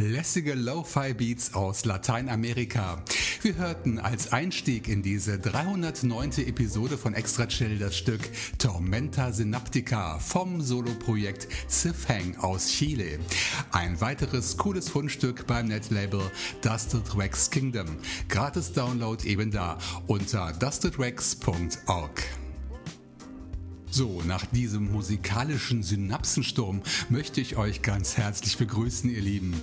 Lässige Lo-Fi-Beats aus Lateinamerika. Wir hörten als Einstieg in diese 309. Episode von Extra Chill das Stück Tormenta Synaptica vom Soloprojekt Zifhang aus Chile. Ein weiteres cooles Fundstück beim Netlabel Dusted Wax Kingdom. Gratis Download eben da unter dustedwax.org. So, nach diesem musikalischen Synapsensturm möchte ich euch ganz herzlich begrüßen, ihr Lieben.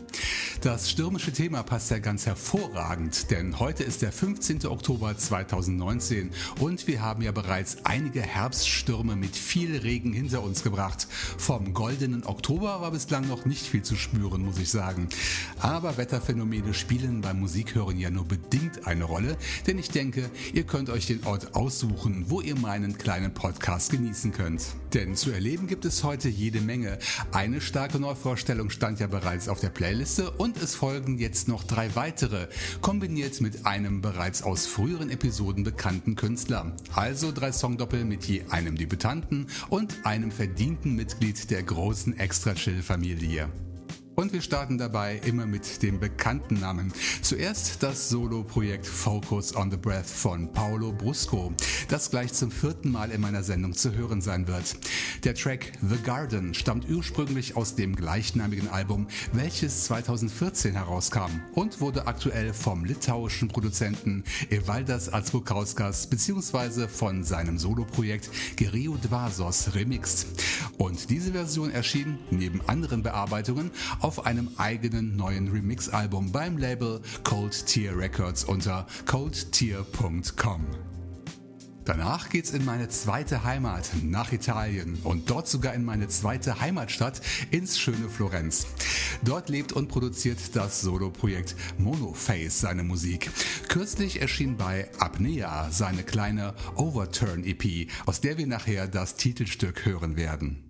Das stürmische Thema passt ja ganz hervorragend, denn heute ist der 15. Oktober 2019 und wir haben ja bereits einige Herbststürme mit viel Regen hinter uns gebracht. Vom goldenen Oktober war bislang noch nicht viel zu spüren, muss ich sagen. Aber Wetterphänomene spielen beim Musikhören ja nur bedingt eine Rolle, denn ich denke, ihr könnt euch den Ort aussuchen, wo ihr meinen kleinen Podcast genießen genießen könnt. Denn zu erleben gibt es heute jede Menge. Eine starke Neuvorstellung stand ja bereits auf der Playliste und es folgen jetzt noch drei weitere, kombiniert mit einem bereits aus früheren Episoden bekannten Künstler. Also drei Songdoppel mit je einem Debütanten und einem verdienten Mitglied der großen Extra-Chill-Familie. Und wir starten dabei immer mit dem bekannten Namen. Zuerst das Solo-Projekt Focus on the Breath von Paolo Brusco, das gleich zum vierten Mal in meiner Sendung zu hören sein wird. Der Track The Garden stammt ursprünglich aus dem gleichnamigen Album, welches 2014 herauskam und wurde aktuell vom litauischen Produzenten Evaldas Atsbukauskas bzw. von seinem Solo-Projekt Gerio Dvasos remixed. Und diese Version erschien neben anderen Bearbeitungen auf einem eigenen neuen Remix-Album beim Label Cold Tier Records unter coldtier.com. Danach geht's in meine zweite Heimat, nach Italien und dort sogar in meine zweite Heimatstadt, ins schöne Florenz. Dort lebt und produziert das Soloprojekt Monoface seine Musik. Kürzlich erschien bei Apnea seine kleine Overturn EP, aus der wir nachher das Titelstück hören werden.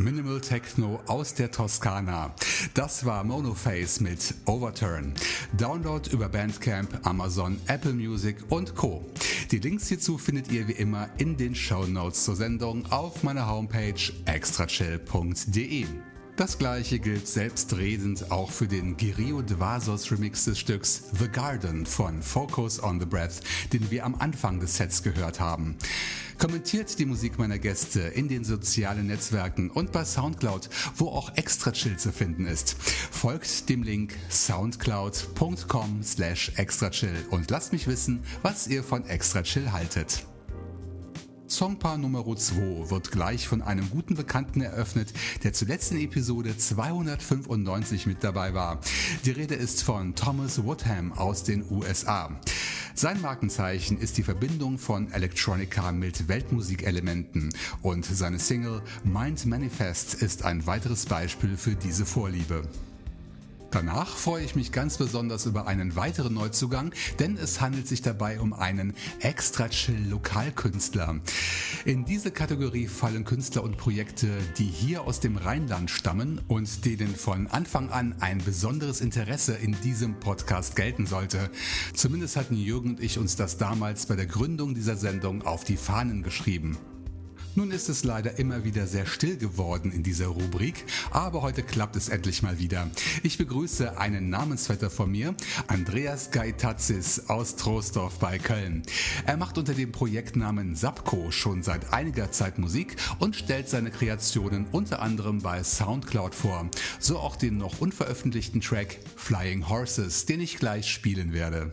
Minimal Techno aus der Toskana. Das war Monoface mit Overturn. Download über Bandcamp, Amazon, Apple Music und Co. Die Links hierzu findet ihr wie immer in den Show Notes zur Sendung auf meiner Homepage extrachill.de. Das gleiche gilt selbstredend auch für den Girio Dvasos Remix des Stücks The Garden von Focus on the Breath, den wir am Anfang des Sets gehört haben. Kommentiert die Musik meiner Gäste in den sozialen Netzwerken und bei Soundcloud, wo auch extra chill zu finden ist. Folgt dem Link soundcloud.com slash extrachill und lasst mich wissen, was ihr von extra chill haltet. Songpaar Nummer 2 wird gleich von einem guten Bekannten eröffnet, der zuletzt in Episode 295 mit dabei war. Die Rede ist von Thomas Woodham aus den USA. Sein Markenzeichen ist die Verbindung von Electronica mit Weltmusikelementen und seine Single Mind Manifest ist ein weiteres Beispiel für diese Vorliebe. Danach freue ich mich ganz besonders über einen weiteren Neuzugang, denn es handelt sich dabei um einen extra chill Lokalkünstler. In diese Kategorie fallen Künstler und Projekte, die hier aus dem Rheinland stammen und denen von Anfang an ein besonderes Interesse in diesem Podcast gelten sollte. Zumindest hatten Jürgen und ich uns das damals bei der Gründung dieser Sendung auf die Fahnen geschrieben. Nun ist es leider immer wieder sehr still geworden in dieser Rubrik, aber heute klappt es endlich mal wieder. Ich begrüße einen Namensvetter von mir, Andreas Gaitazis aus Troisdorf bei Köln. Er macht unter dem Projektnamen Sapko schon seit einiger Zeit Musik und stellt seine Kreationen unter anderem bei Soundcloud vor. So auch den noch unveröffentlichten Track Flying Horses, den ich gleich spielen werde.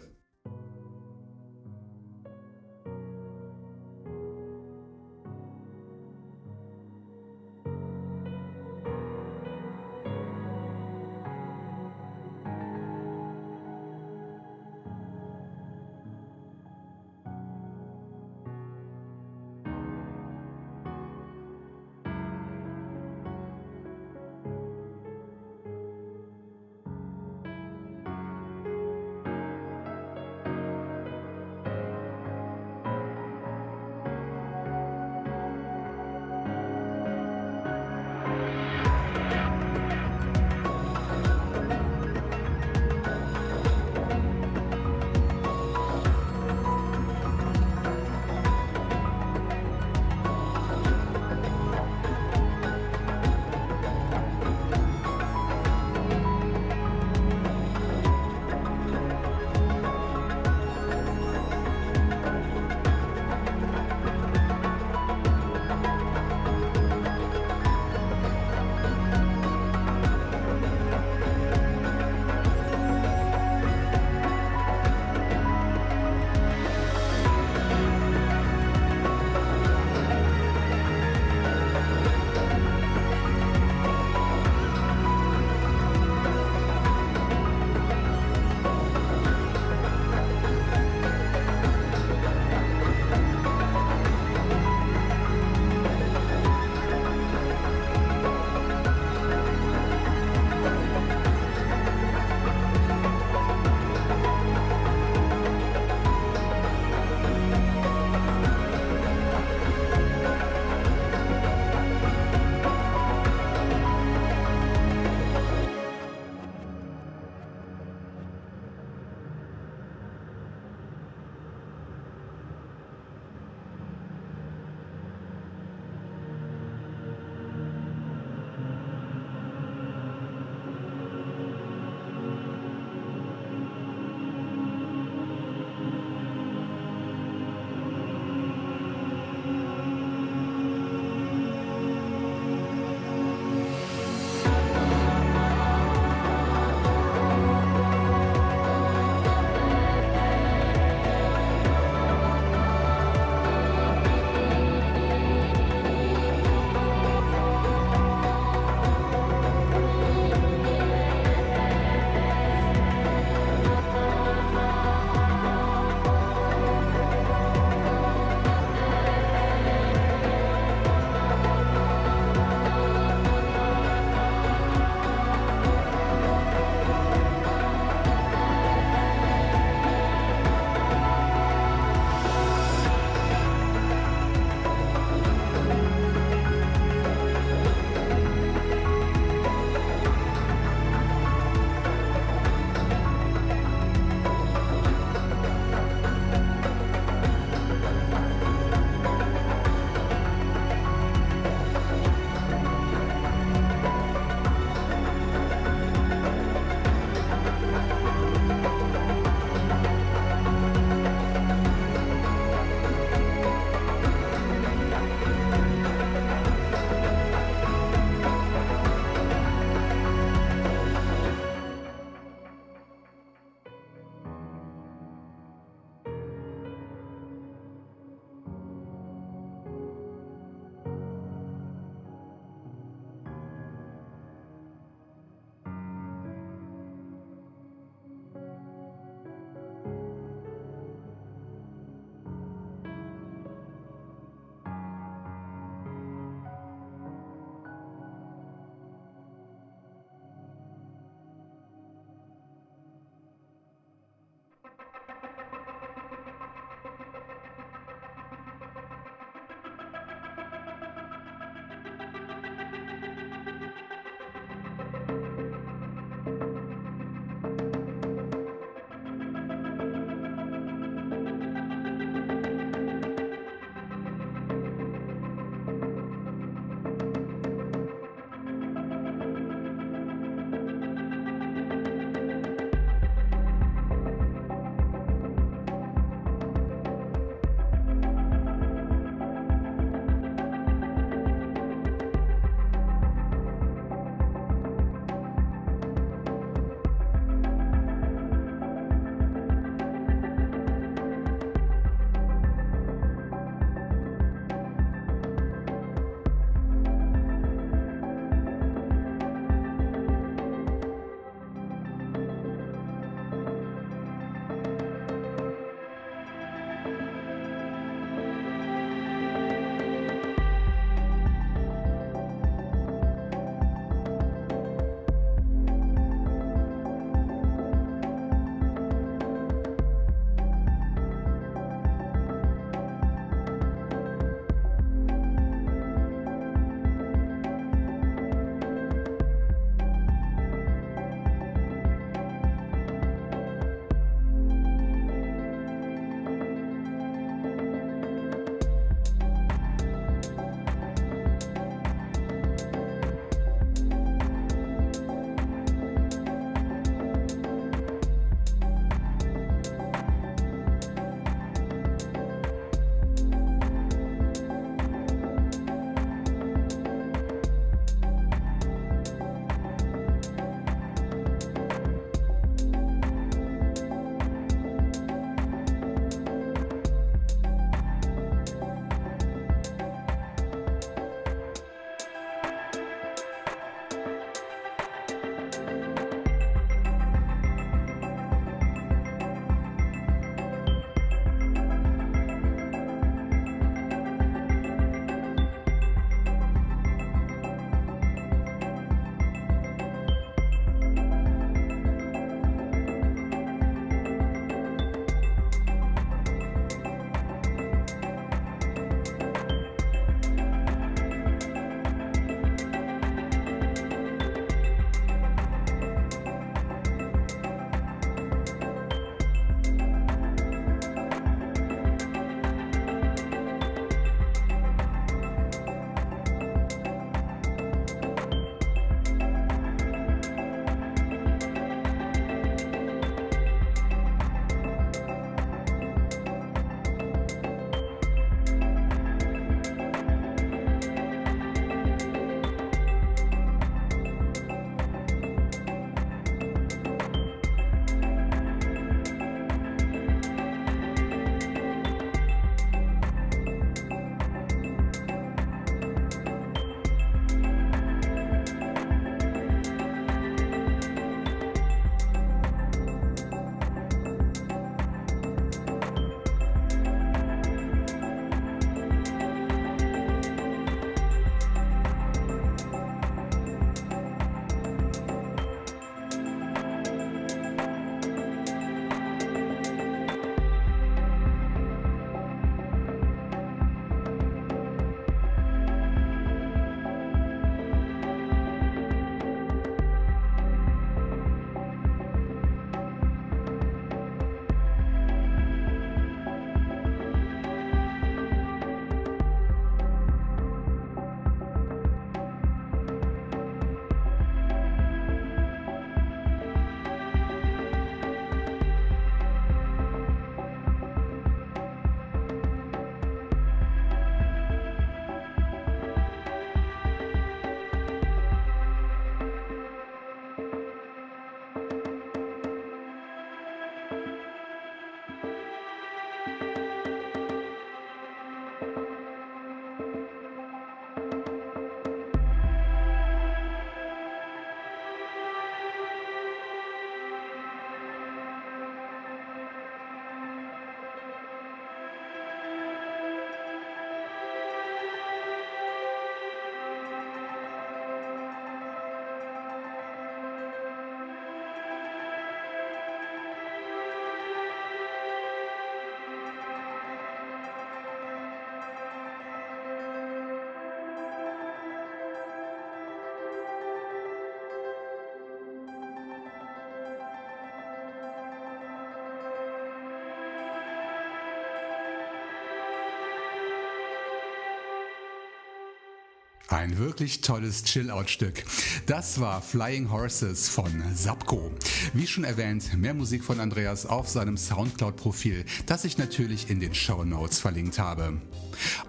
Ein wirklich tolles Chill-Out-Stück. Das war Flying Horses von Sapko. Wie schon erwähnt, mehr Musik von Andreas auf seinem Soundcloud-Profil, das ich natürlich in den Show Notes verlinkt habe.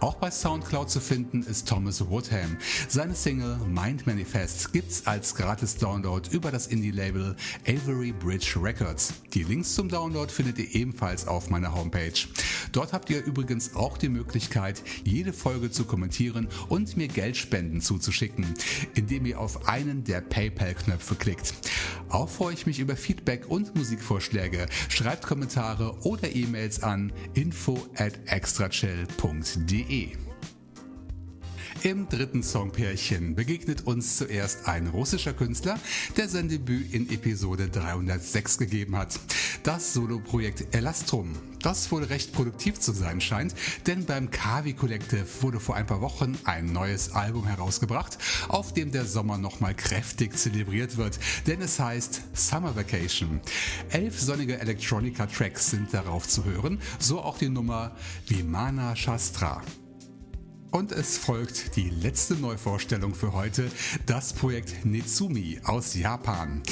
Auch bei Soundcloud zu finden ist Thomas Woodham. Seine Single Mind Manifest gibt's als Gratis-Download über das Indie-Label Avery Bridge Records. Die Links zum Download findet ihr ebenfalls auf meiner Homepage. Dort habt ihr übrigens auch die Möglichkeit, jede Folge zu kommentieren und mir Geldspenden zuzuschicken, indem ihr auf einen der PayPal-Knöpfe klickt. Auch freue ich mich über Feedback und Musikvorschläge. Schreibt Kommentare oder E-Mails an info at extrachill.de. De. Im dritten Songpärchen begegnet uns zuerst ein russischer Künstler, der sein Debüt in Episode 306 gegeben hat. Das Soloprojekt Elastrum, das wohl recht produktiv zu sein scheint, denn beim Kavi Collective wurde vor ein paar Wochen ein neues Album herausgebracht, auf dem der Sommer nochmal kräftig zelebriert wird, denn es heißt Summer Vacation. Elf sonnige Electronica-Tracks sind darauf zu hören, so auch die Nummer Vimana Shastra. Und es folgt die letzte Neuvorstellung für heute, das Projekt Netsumi aus Japan.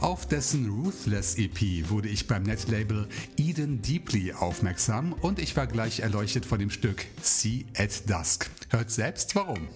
Auf dessen Ruthless EP wurde ich beim Netlabel Eden Deeply aufmerksam und ich war gleich erleuchtet von dem Stück Sea at Dusk. Hört selbst warum.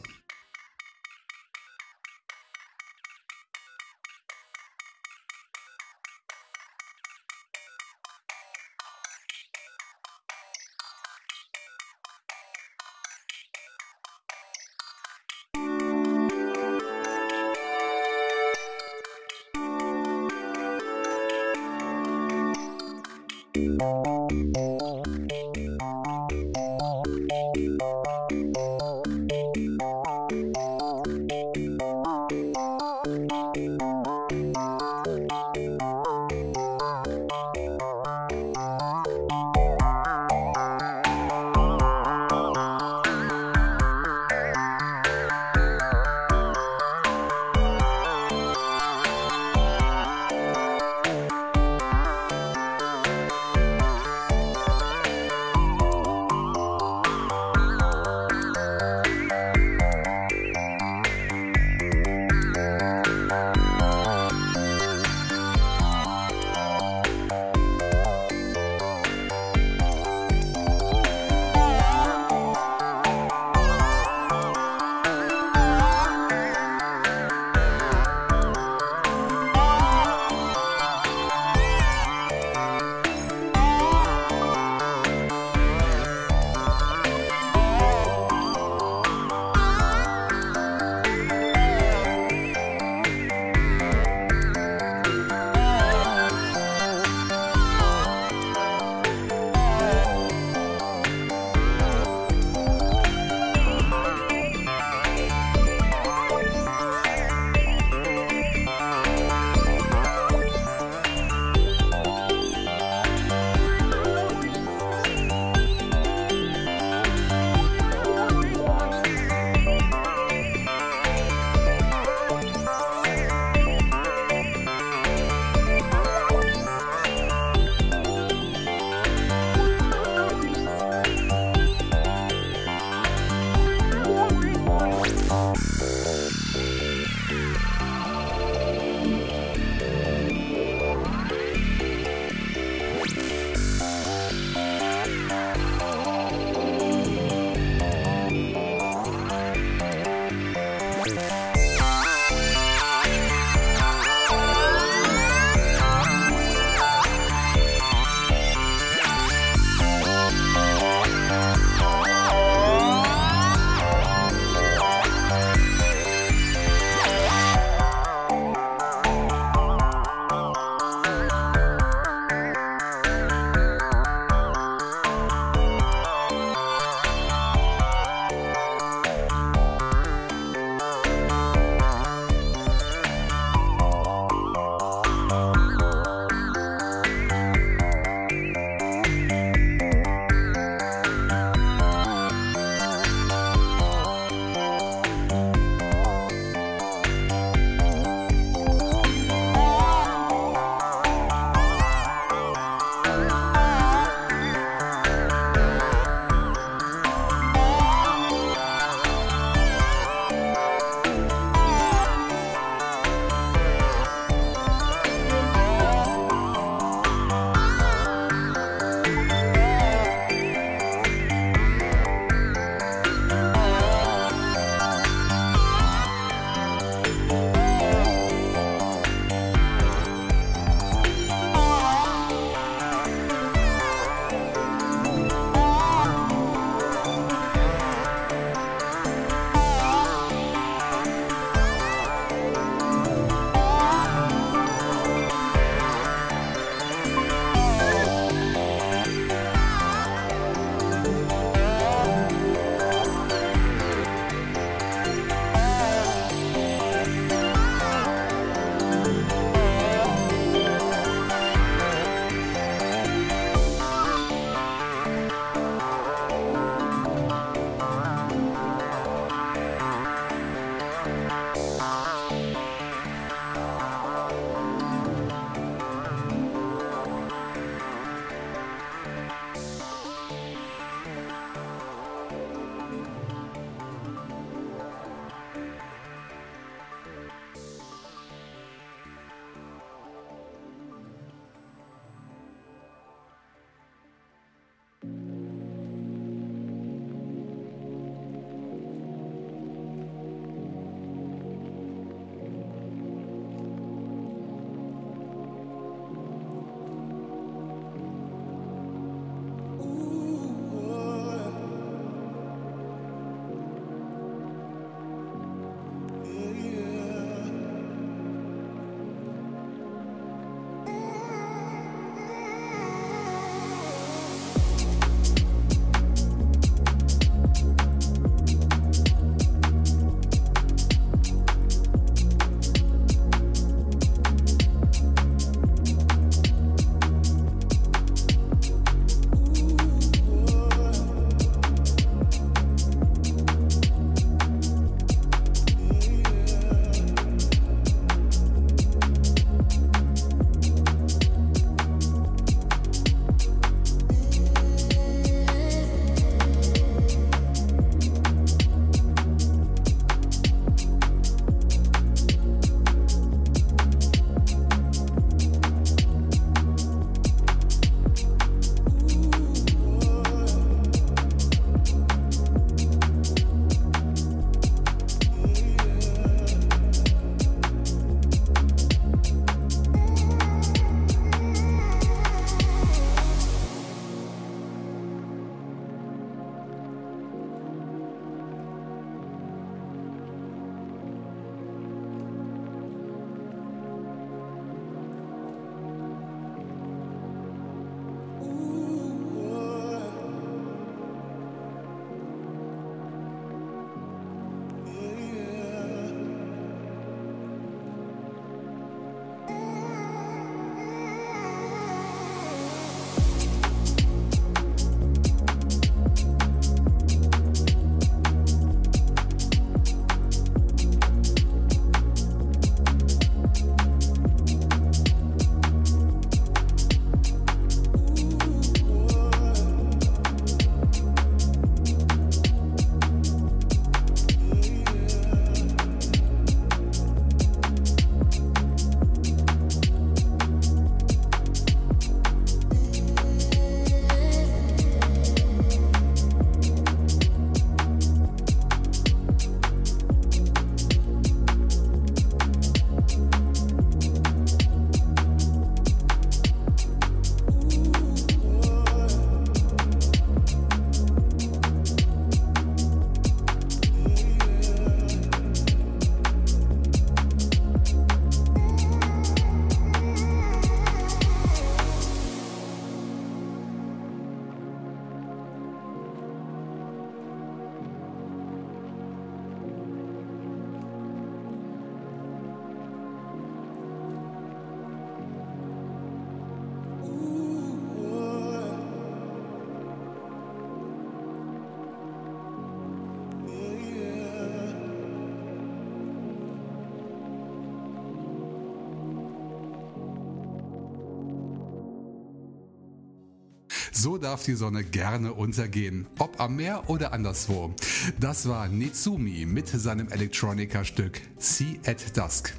So darf die Sonne gerne untergehen, ob am Meer oder anderswo. Das war Nitsumi mit seinem Electronica-Stück Sea at Dusk.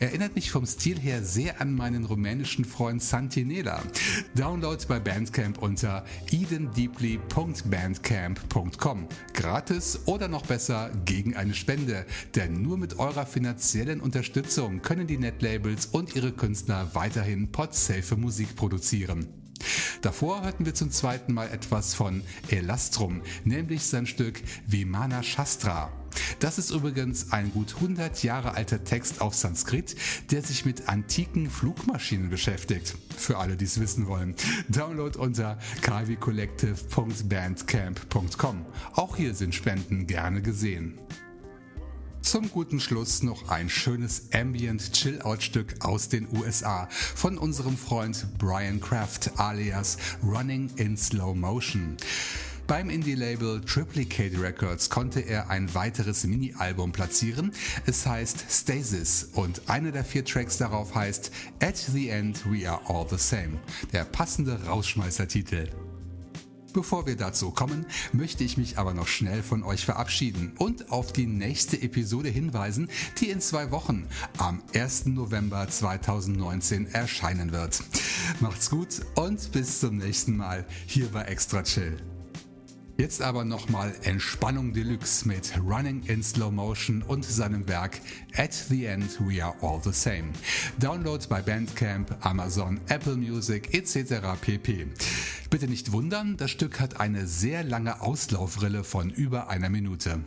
Erinnert mich vom Stil her sehr an meinen rumänischen Freund Santinela. Download bei Bandcamp unter edendeeply.bandcamp.com. Gratis oder noch besser gegen eine Spende. Denn nur mit eurer finanziellen Unterstützung können die Netlabels und ihre Künstler weiterhin podsafe Musik produzieren. Davor hörten wir zum zweiten Mal etwas von Elastrum, nämlich sein Stück Vimana Shastra. Das ist übrigens ein gut 100 Jahre alter Text auf Sanskrit, der sich mit antiken Flugmaschinen beschäftigt. Für alle, die es wissen wollen. Download unter kavicollective.bandcamp.com. Auch hier sind Spenden gerne gesehen. Zum guten Schluss noch ein schönes Ambient Chill-Out-Stück aus den USA von unserem Freund Brian Kraft alias Running in Slow Motion. Beim Indie-Label Triplicate Records konnte er ein weiteres Mini-Album platzieren. Es heißt Stasis und einer der vier Tracks darauf heißt At the End We Are All the Same. Der passende Rausschmeißer-Titel. Bevor wir dazu kommen, möchte ich mich aber noch schnell von euch verabschieden und auf die nächste Episode hinweisen, die in zwei Wochen am 1. November 2019 erscheinen wird. Macht's gut und bis zum nächsten Mal hier bei Extra Chill. Jetzt aber nochmal Entspannung Deluxe mit Running in Slow Motion und seinem Werk At the End We Are All the Same. Download bei Bandcamp, Amazon, Apple Music etc. pp. Bitte nicht wundern, das Stück hat eine sehr lange Auslaufrille von über einer Minute.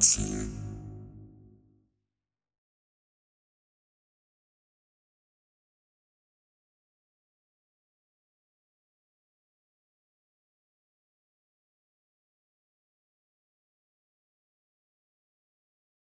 Extra chill.